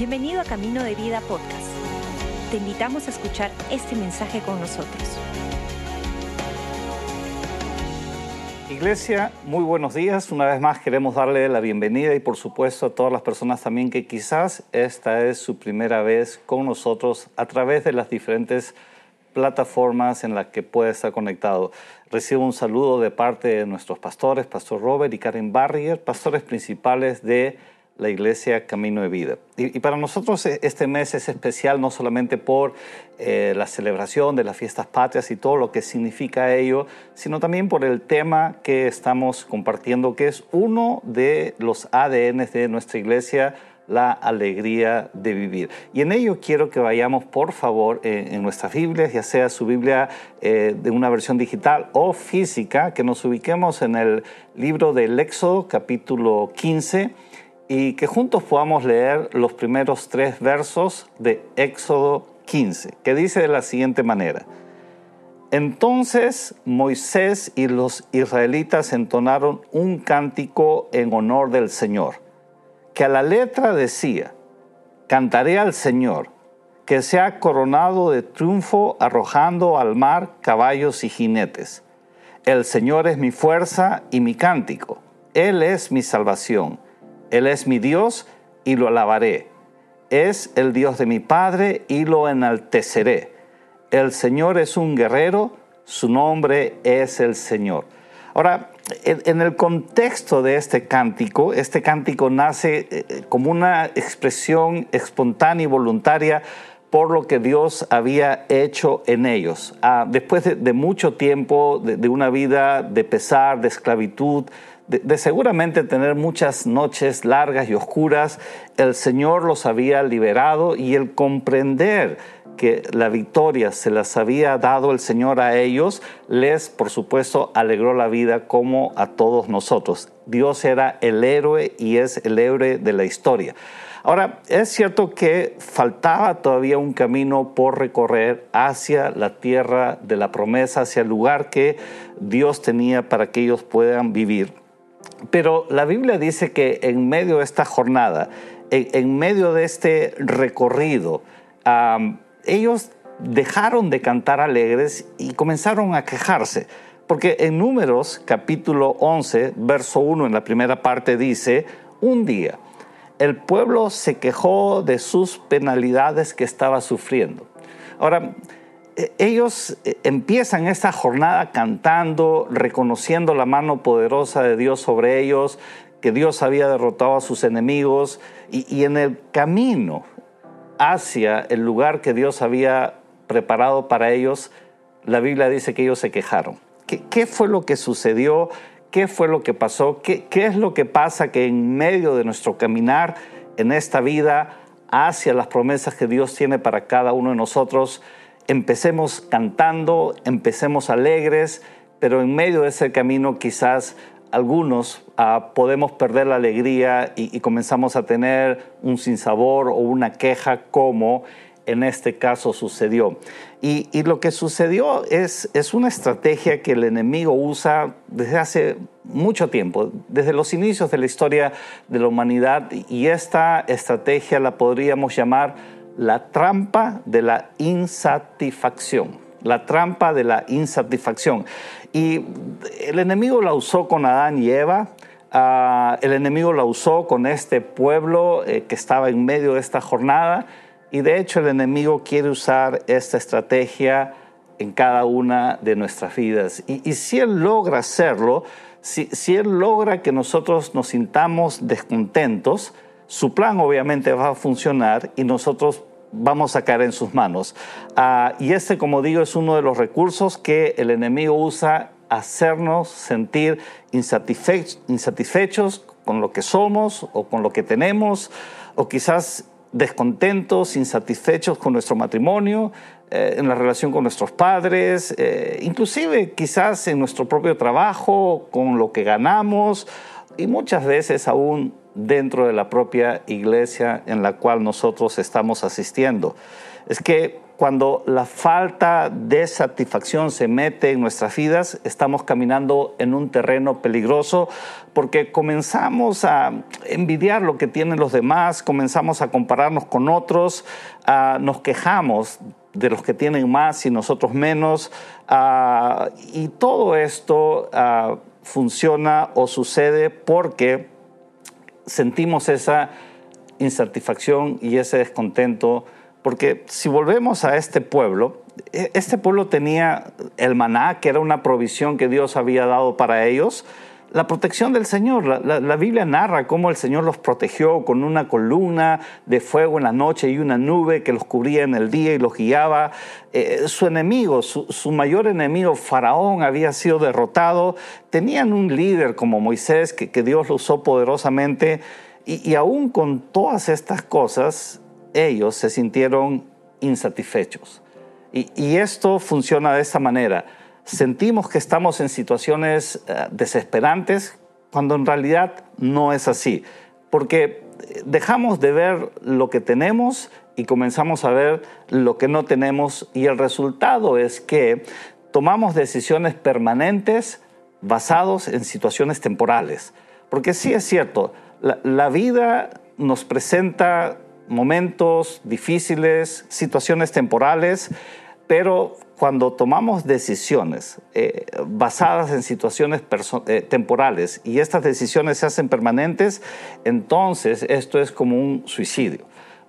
Bienvenido a Camino de Vida Podcast. Te invitamos a escuchar este mensaje con nosotros. Iglesia, muy buenos días. Una vez más queremos darle la bienvenida y por supuesto a todas las personas también que quizás esta es su primera vez con nosotros a través de las diferentes plataformas en las que puede estar conectado. Recibo un saludo de parte de nuestros pastores, Pastor Robert y Karen Barrier, pastores principales de la Iglesia Camino de Vida. Y, para nosotros e, este mes es especial no solamente por eh, la celebración de las fiestas patrias y todo lo que significa ello, sino también por el tema que estamos compartiendo, que es uno de los ADN de nuestra iglesia, la alegría de vivir. Y en ello quiero que vayamos, por favor, en, nuestras Biblias, ya sea su Biblia eh, de una versión digital o física, que nos ubiquemos en el libro del Éxodo, capítulo 15 y que juntos podamos leer los primeros tres versos de Éxodo 15, que dice de la siguiente manera. Entonces Moisés y los israelitas entonaron un cántico en honor del Señor, que a la letra decía, Cantaré al Señor, que se ha coronado de triunfo arrojando al mar caballos y jinetes. El Señor es mi fuerza y mi cántico, Él es mi salvación él es mi Dios y lo alabaré. Es el Dios de mi Padre y lo enalteceré. El Señor es un guerrero, su nombre es el Señor. Ahora, en el contexto de este cántico, este cántico nace eh, como una expresión espontánea y voluntaria por lo que Dios había hecho en ellos. Ah, después de, mucho tiempo, de, una vida de pesar, de esclavitud, de, seguramente tener muchas noches largas y oscuras, el Señor los había liberado y el comprender que la victoria se las había dado el Señor a ellos, les, por supuesto, alegró la vida como a todos nosotros. Dios era el héroe y es el héroe de la historia. Ahora, es cierto que faltaba todavía un camino por recorrer hacia la tierra de la promesa, hacia el lugar que Dios tenía para que ellos puedan vivir. Pero la Biblia dice que en medio de esta jornada, en, medio de este recorrido, ellos dejaron de cantar alegres y comenzaron a quejarse. Porque en Números capítulo 11, verso 1 en la primera parte dice, un día el pueblo se quejó de sus penalidades que estaba sufriendo. Ahora, ellos eh, empiezan esta jornada cantando, reconociendo la mano poderosa de Dios sobre ellos, que Dios había derrotado a sus enemigos y, en el camino hacia el lugar que Dios había preparado para ellos, la Biblia dice que ellos se quejaron. ¿Qué, fue lo que sucedió? ¿Qué fue lo que pasó? ¿Qué, ¿Qué es lo que pasa que en medio de nuestro caminar en esta vida hacia las promesas que Dios tiene para cada uno de nosotros, empecemos cantando, empecemos alegres, pero en medio de ese camino quizás algunos ah, podemos perder la alegría y, comenzamos a tener un sinsabor o una queja como en este caso sucedió. Y, lo que sucedió es, es una estrategia que el enemigo usa desde hace mucho tiempo, desde los inicios de la historia de la humanidad, y esta estrategia la podríamos llamar la trampa de la insatisfacción. La trampa de la insatisfacción. Y el enemigo la usó con Adán y Eva. Ah, el enemigo la usó con este pueblo eh, que estaba en medio de esta jornada. Y de hecho el enemigo quiere usar esta estrategia en cada una de nuestras vidas. Y, si él logra hacerlo, si, si él logra que nosotros nos sintamos descontentos, su plan obviamente va a funcionar y nosotros vamos a caer en sus manos. Ah, y este, como digo, es uno de los recursos que el enemigo usa hacernos sentir insatisfechos con lo que somos o con lo que tenemos, o quizás descontentos, insatisfechos con nuestro matrimonio, eh, en la relación con nuestros padres, eh, inclusive quizás en nuestro propio trabajo, con lo que ganamos y muchas veces aún dentro de la propia iglesia en la cual nosotros estamos asistiendo. Es que cuando la falta de satisfacción se mete en nuestras vidas, estamos caminando en un terreno peligroso porque comenzamos a envidiar lo que tienen los demás, comenzamos a compararnos con otros, nos quejamos de los que tienen más y nosotros menos, y todo esto funciona o sucede porque sentimos esa insatisfacción y ese descontento porque si volvemos a este pueblo, e, este pueblo tenía el maná, que era una provisión que Dios había dado para ellos, la protección del Señor. La, Biblia narra cómo el Señor los protegió con una columna de fuego en la noche y una nube que los cubría en el día y los guiaba. Eh, su enemigo, su, mayor enemigo, Faraón, había sido derrotado. Tenían un líder como Moisés que, Dios lo usó poderosamente. Y, y aún con todas estas cosas, ellos se sintieron insatisfechos. Y, esto funciona de esta manera. Sentimos que estamos en situaciones eh, desesperantes cuando en realidad no es así. Porque dejamos de ver lo que tenemos y comenzamos a ver lo que no tenemos y el resultado es que tomamos decisiones permanentes basados en situaciones temporales. Porque sí es cierto, la vida nos presenta momentos difíciles, situaciones temporales, pero cuando tomamos decisiones eh, basadas en situaciones eh, temporales y estas decisiones se hacen permanentes, entonces esto es como un suicidio.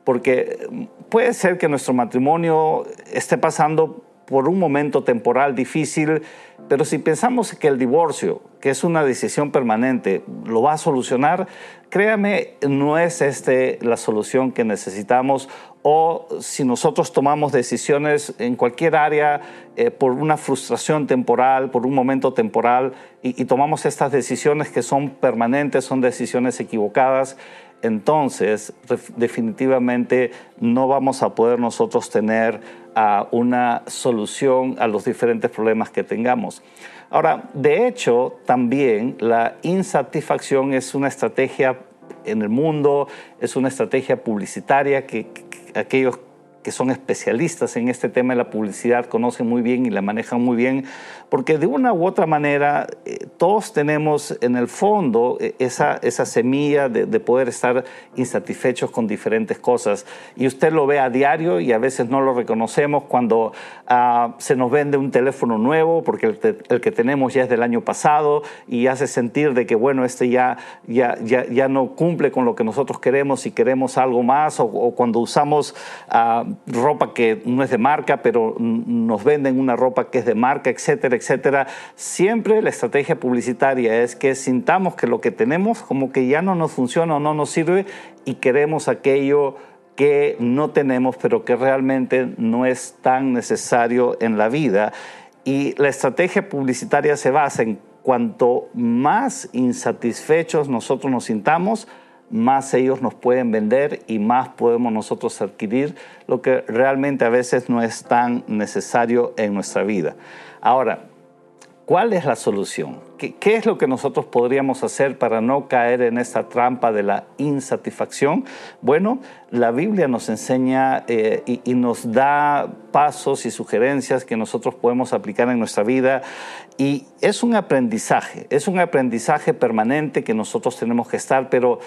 Porque puede ser que nuestro matrimonio esté pasando por un momento temporal difícil, pero si pensamos que el divorcio, que es una decisión permanente, lo va a solucionar, créame, no es este la solución que necesitamos o si nosotros tomamos decisiones en cualquier área eh, por una frustración temporal, por un momento temporal y, tomamos estas decisiones que son permanentes, son decisiones equivocadas, entonces definitivamente no vamos a poder nosotros tener ah, una solución a los diferentes problemas que tengamos. Ahora, de hecho, también la insatisfacción es una estrategia en el mundo, es una estrategia publicitaria que, que aquellos que son especialistas en este tema de la publicidad conocen muy bien y la manejan muy bien, porque de una u otra manera eh, todos tenemos en el fondo eh, esa, esa semilla de, poder estar insatisfechos con diferentes cosas. Y usted lo ve a diario y a veces no lo reconocemos cuando ah, se nos vende un teléfono nuevo, porque el, que tenemos ya es del año pasado y hace sentir de que, bueno, este ya, ya, ya, ya no cumple con lo que nosotros queremos y queremos algo más, o, cuando usamos... Uh, ropa que no es de marca, pero nos venden una ropa que es de marca, etcétera, etcétera. Siempre la estrategia publicitaria es que sintamos que lo que tenemos como que ya no nos funciona o no nos sirve y queremos aquello que no tenemos, pero que realmente no es tan necesario en la vida. Y la estrategia publicitaria se basa en cuanto más insatisfechos nosotros nos sintamos, más ellos nos pueden vender y más podemos nosotros adquirir lo que realmente a veces no es tan necesario en nuestra vida. Ahora, ¿cuál es la solución? ¿Qué, es lo que nosotros podríamos hacer para no caer en esta trampa de la insatisfacción? Bueno, la Biblia nos enseña eh, y, y nos da pasos y sugerencias que nosotros podemos aplicar en nuestra vida y es un aprendizaje, es un aprendizaje permanente que nosotros tenemos que estar, pero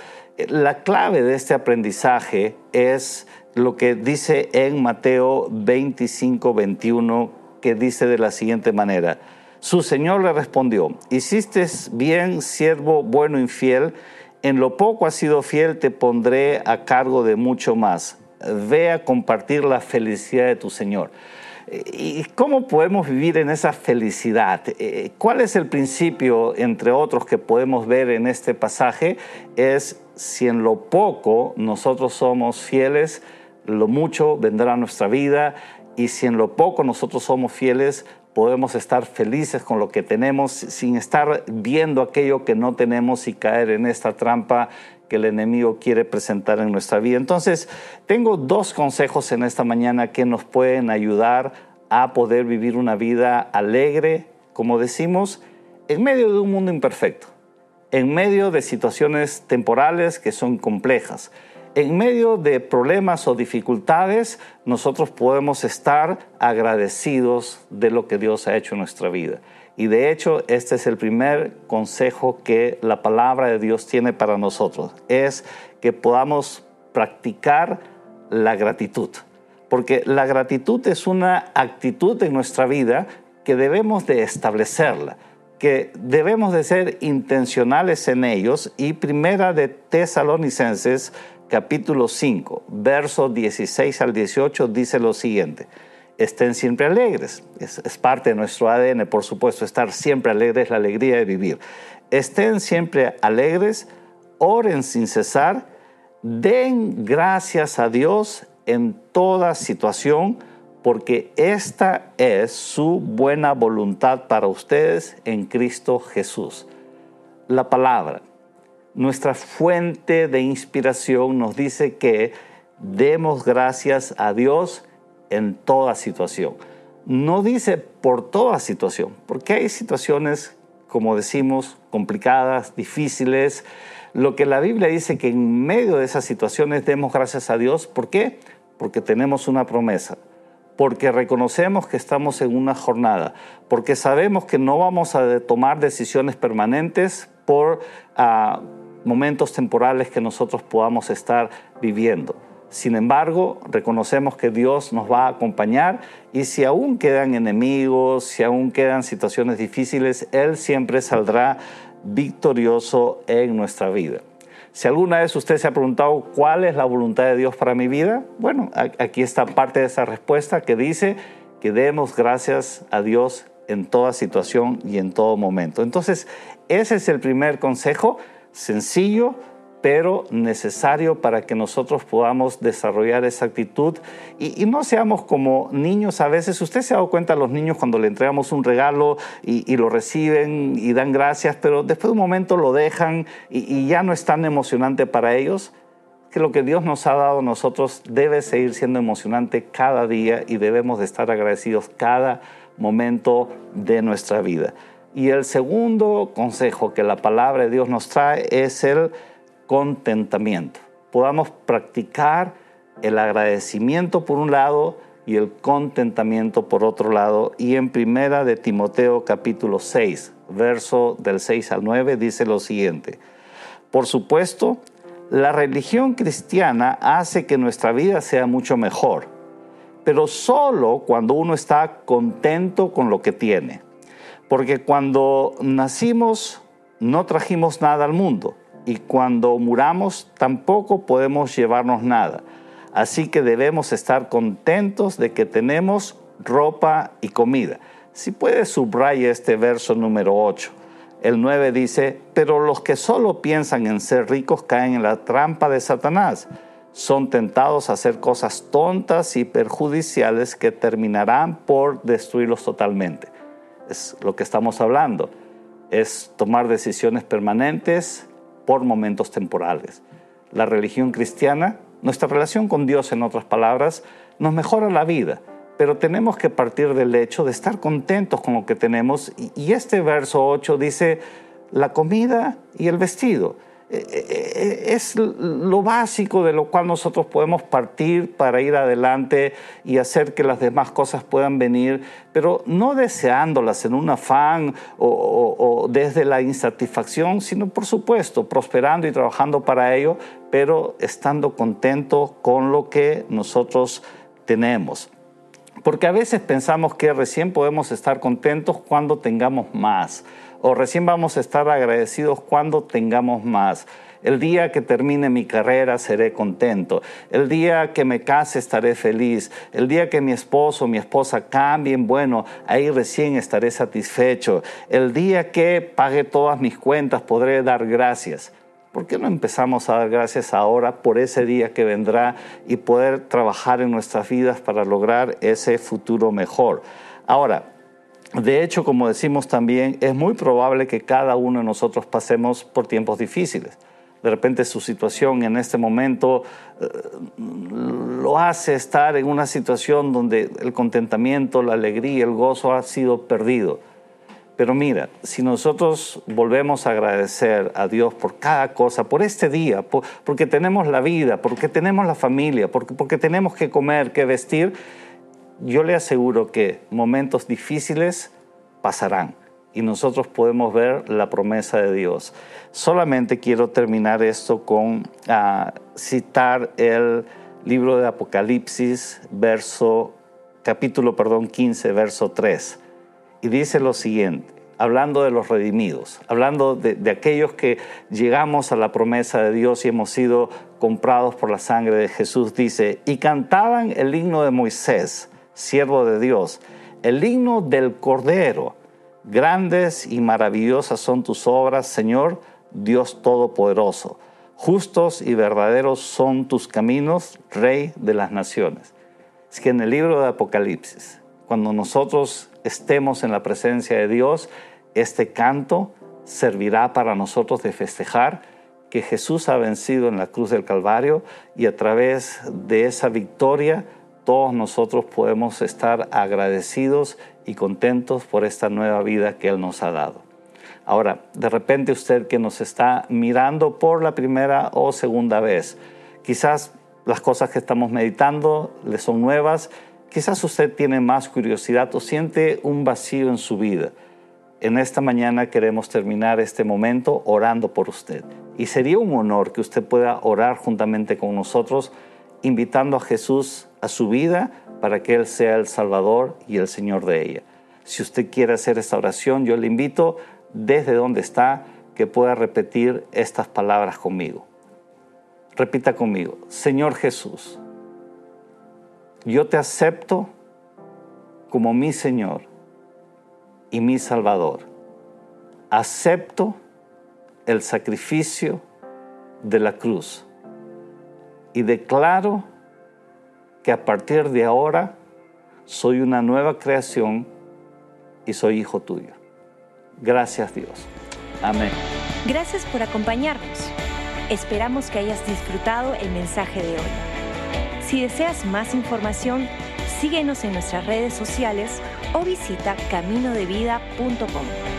la clave de este aprendizaje es lo que dice en Mateo 25, 21, que dice de la siguiente manera. Su Señor le respondió, hiciste bien, siervo bueno y fiel, en lo poco has sido fiel, te pondré a cargo de mucho más. Ve a compartir la felicidad de tu Señor. ¿Y cómo podemos vivir en esa felicidad? Eh, ¿Cuál es el principio, entre otros, que podemos ver en este pasaje? Es si en lo poco nosotros somos fieles, lo mucho vendrá a nuestra vida y si en lo poco nosotros somos fieles, podemos estar felices con lo que tenemos sin estar viendo aquello que no tenemos y caer en esta trampa que el enemigo quiere presentar en nuestra vida. Entonces, tengo dos consejos en esta mañana que nos pueden ayudar a poder vivir una vida alegre, como decimos, en medio de un mundo imperfecto, en medio de situaciones temporales que son complejas, en medio de problemas o dificultades, nosotros podemos estar agradecidos de lo que Dios ha hecho en nuestra vida. Y de hecho, este es el primer consejo que la palabra de Dios tiene para nosotros, es que podamos practicar la gratitud. Porque la gratitud es una actitud en nuestra vida que debemos de establecerla, que debemos de ser intencionales en ellos. Y primera de Tesalonicenses capítulo 5, versos 16 al 18 dice lo siguiente estén siempre alegres. Es, parte de nuestro ADN, por supuesto, estar siempre alegres, la alegría de vivir. Estén siempre alegres, oren sin cesar, den gracias a Dios en toda situación, porque esta es su buena voluntad para ustedes en Cristo Jesús. La palabra, nuestra fuente de inspiración, nos dice que demos gracias a Dios en toda situación. No dice por toda situación, porque hay situaciones, como decimos, complicadas, difíciles. Lo que la Biblia dice que en medio de esas situaciones demos gracias a Dios. ¿Por qué? Porque tenemos una promesa, porque reconocemos que estamos en una jornada, porque sabemos que no vamos a tomar decisiones permanentes por ah, momentos temporales que nosotros podamos estar viviendo. Sin embargo, reconocemos que Dios nos va a acompañar y si aún quedan enemigos, si aún quedan situaciones difíciles, Él siempre saldrá victorioso en nuestra vida. Si alguna vez usted se ha preguntado cuál es la voluntad de Dios para mi vida, bueno, aquí está parte de esa respuesta que dice que demos gracias a Dios en toda situación y en todo momento. Entonces, ese es el primer consejo, sencillo, pero necesario para que nosotros podamos desarrollar esa actitud y, no seamos como niños a veces. Usted se ha dado cuenta los niños cuando le entregamos un regalo y, lo reciben y dan gracias, pero después de un momento lo dejan y, y ya no es tan emocionante para ellos que lo que Dios nos ha dado a nosotros debe seguir siendo emocionante cada día y debemos de estar agradecidos cada momento de nuestra vida. Y el segundo consejo que la palabra de Dios nos trae es el contentamiento. Podamos practicar el agradecimiento por un lado y el contentamiento por otro lado. Y en primera de Timoteo capítulo 6, verso del 6 al 9 dice lo siguiente. Por supuesto, la religión cristiana hace que nuestra vida sea mucho mejor, pero solo cuando uno está contento con lo que tiene. Porque cuando nacimos no trajimos nada al mundo y cuando muramos tampoco podemos llevarnos nada. Así que debemos estar contentos de que tenemos ropa y comida. Si puede subraya este verso número 8. El 9 dice, pero los que solo piensan en ser ricos caen en la trampa de Satanás. Son tentados a hacer cosas tontas y perjudiciales que terminarán por destruirlos totalmente. Es lo que estamos hablando. Es tomar decisiones permanentes por momentos temporales. La religión cristiana, nuestra relación con Dios, en otras palabras, nos mejora la vida, pero tenemos que partir del hecho de estar contentos con lo que tenemos. Y, este verso 8 dice, la comida y el vestido. Eh, eh, es lo básico de lo cual nosotros podemos partir para ir adelante y hacer que las demás cosas puedan venir, pero no deseándolas en un afán o, desde la insatisfacción, sino por supuesto prosperando y trabajando para ello, pero estando contento con lo que nosotros tenemos. Porque a veces pensamos que recién podemos estar contentos cuando tengamos más o recién vamos a estar agradecidos cuando tengamos más. El día que termine mi carrera seré contento. El día que me case estaré feliz. El día que mi esposo o mi esposa cambien, bueno, ahí recién estaré satisfecho. El día que pague todas mis cuentas podré dar gracias. ¿Por qué no empezamos a dar gracias ahora por ese día que vendrá y poder trabajar en nuestras vidas para lograr ese futuro mejor? Ahora, de hecho, como decimos también, es muy probable que cada uno de nosotros pasemos por tiempos difíciles. De repente su situación en este momento eh, lo hace estar en una situación donde el contentamiento, la alegría, el gozo ha sido perdido. Pero mira, si nosotros volvemos a agradecer a Dios por cada cosa, por este día, porque tenemos la vida, porque tenemos la familia, porque, porque tenemos que comer, que vestir, yo le aseguro que momentos difíciles pasarán y nosotros podemos ver la promesa de Dios. Solamente quiero terminar esto con ah, citar el libro de Apocalipsis, verso, capítulo perdón, 15, verso 3 y dice lo siguiente, hablando de los redimidos, hablando de, de, aquellos que llegamos a la promesa de Dios y hemos sido comprados por la sangre de Jesús, dice, y cantaban el himno de Moisés, siervo de Dios, el himno del Cordero. Grandes y maravillosas son tus obras, Señor, Dios Todopoderoso. Justos y verdaderos son tus caminos, Rey de las naciones. Es que en el libro de Apocalipsis, cuando nosotros estemos en la presencia de Dios, este canto servirá para nosotros de festejar que Jesús ha vencido en la cruz del Calvario y a través de esa victoria todos nosotros podemos estar agradecidos y contentos por esta nueva vida que Él nos ha dado. Ahora, de repente usted que nos está mirando por la primera o segunda vez, quizás las cosas que estamos meditando le son nuevas Quizás usted tiene más curiosidad o siente un vacío en su vida. En esta mañana queremos terminar este momento orando por usted. Y sería un honor que usted pueda orar juntamente con nosotros, invitando a Jesús a su vida para que Él sea el Salvador y el Señor de ella. Si usted quiere hacer esta oración, yo le invito desde donde está que pueda repetir estas palabras conmigo. Repita conmigo, Señor Jesús yo te acepto como mi Señor y mi Salvador. Acepto el sacrificio de la cruz y declaro que a partir de ahora soy una nueva creación y soy hijo tuyo. Gracias Dios. Amén. Gracias por acompañarnos. Esperamos que hayas disfrutado el mensaje de hoy. Si deseas más información, síguenos en nuestras redes sociales o visita caminodevida.com.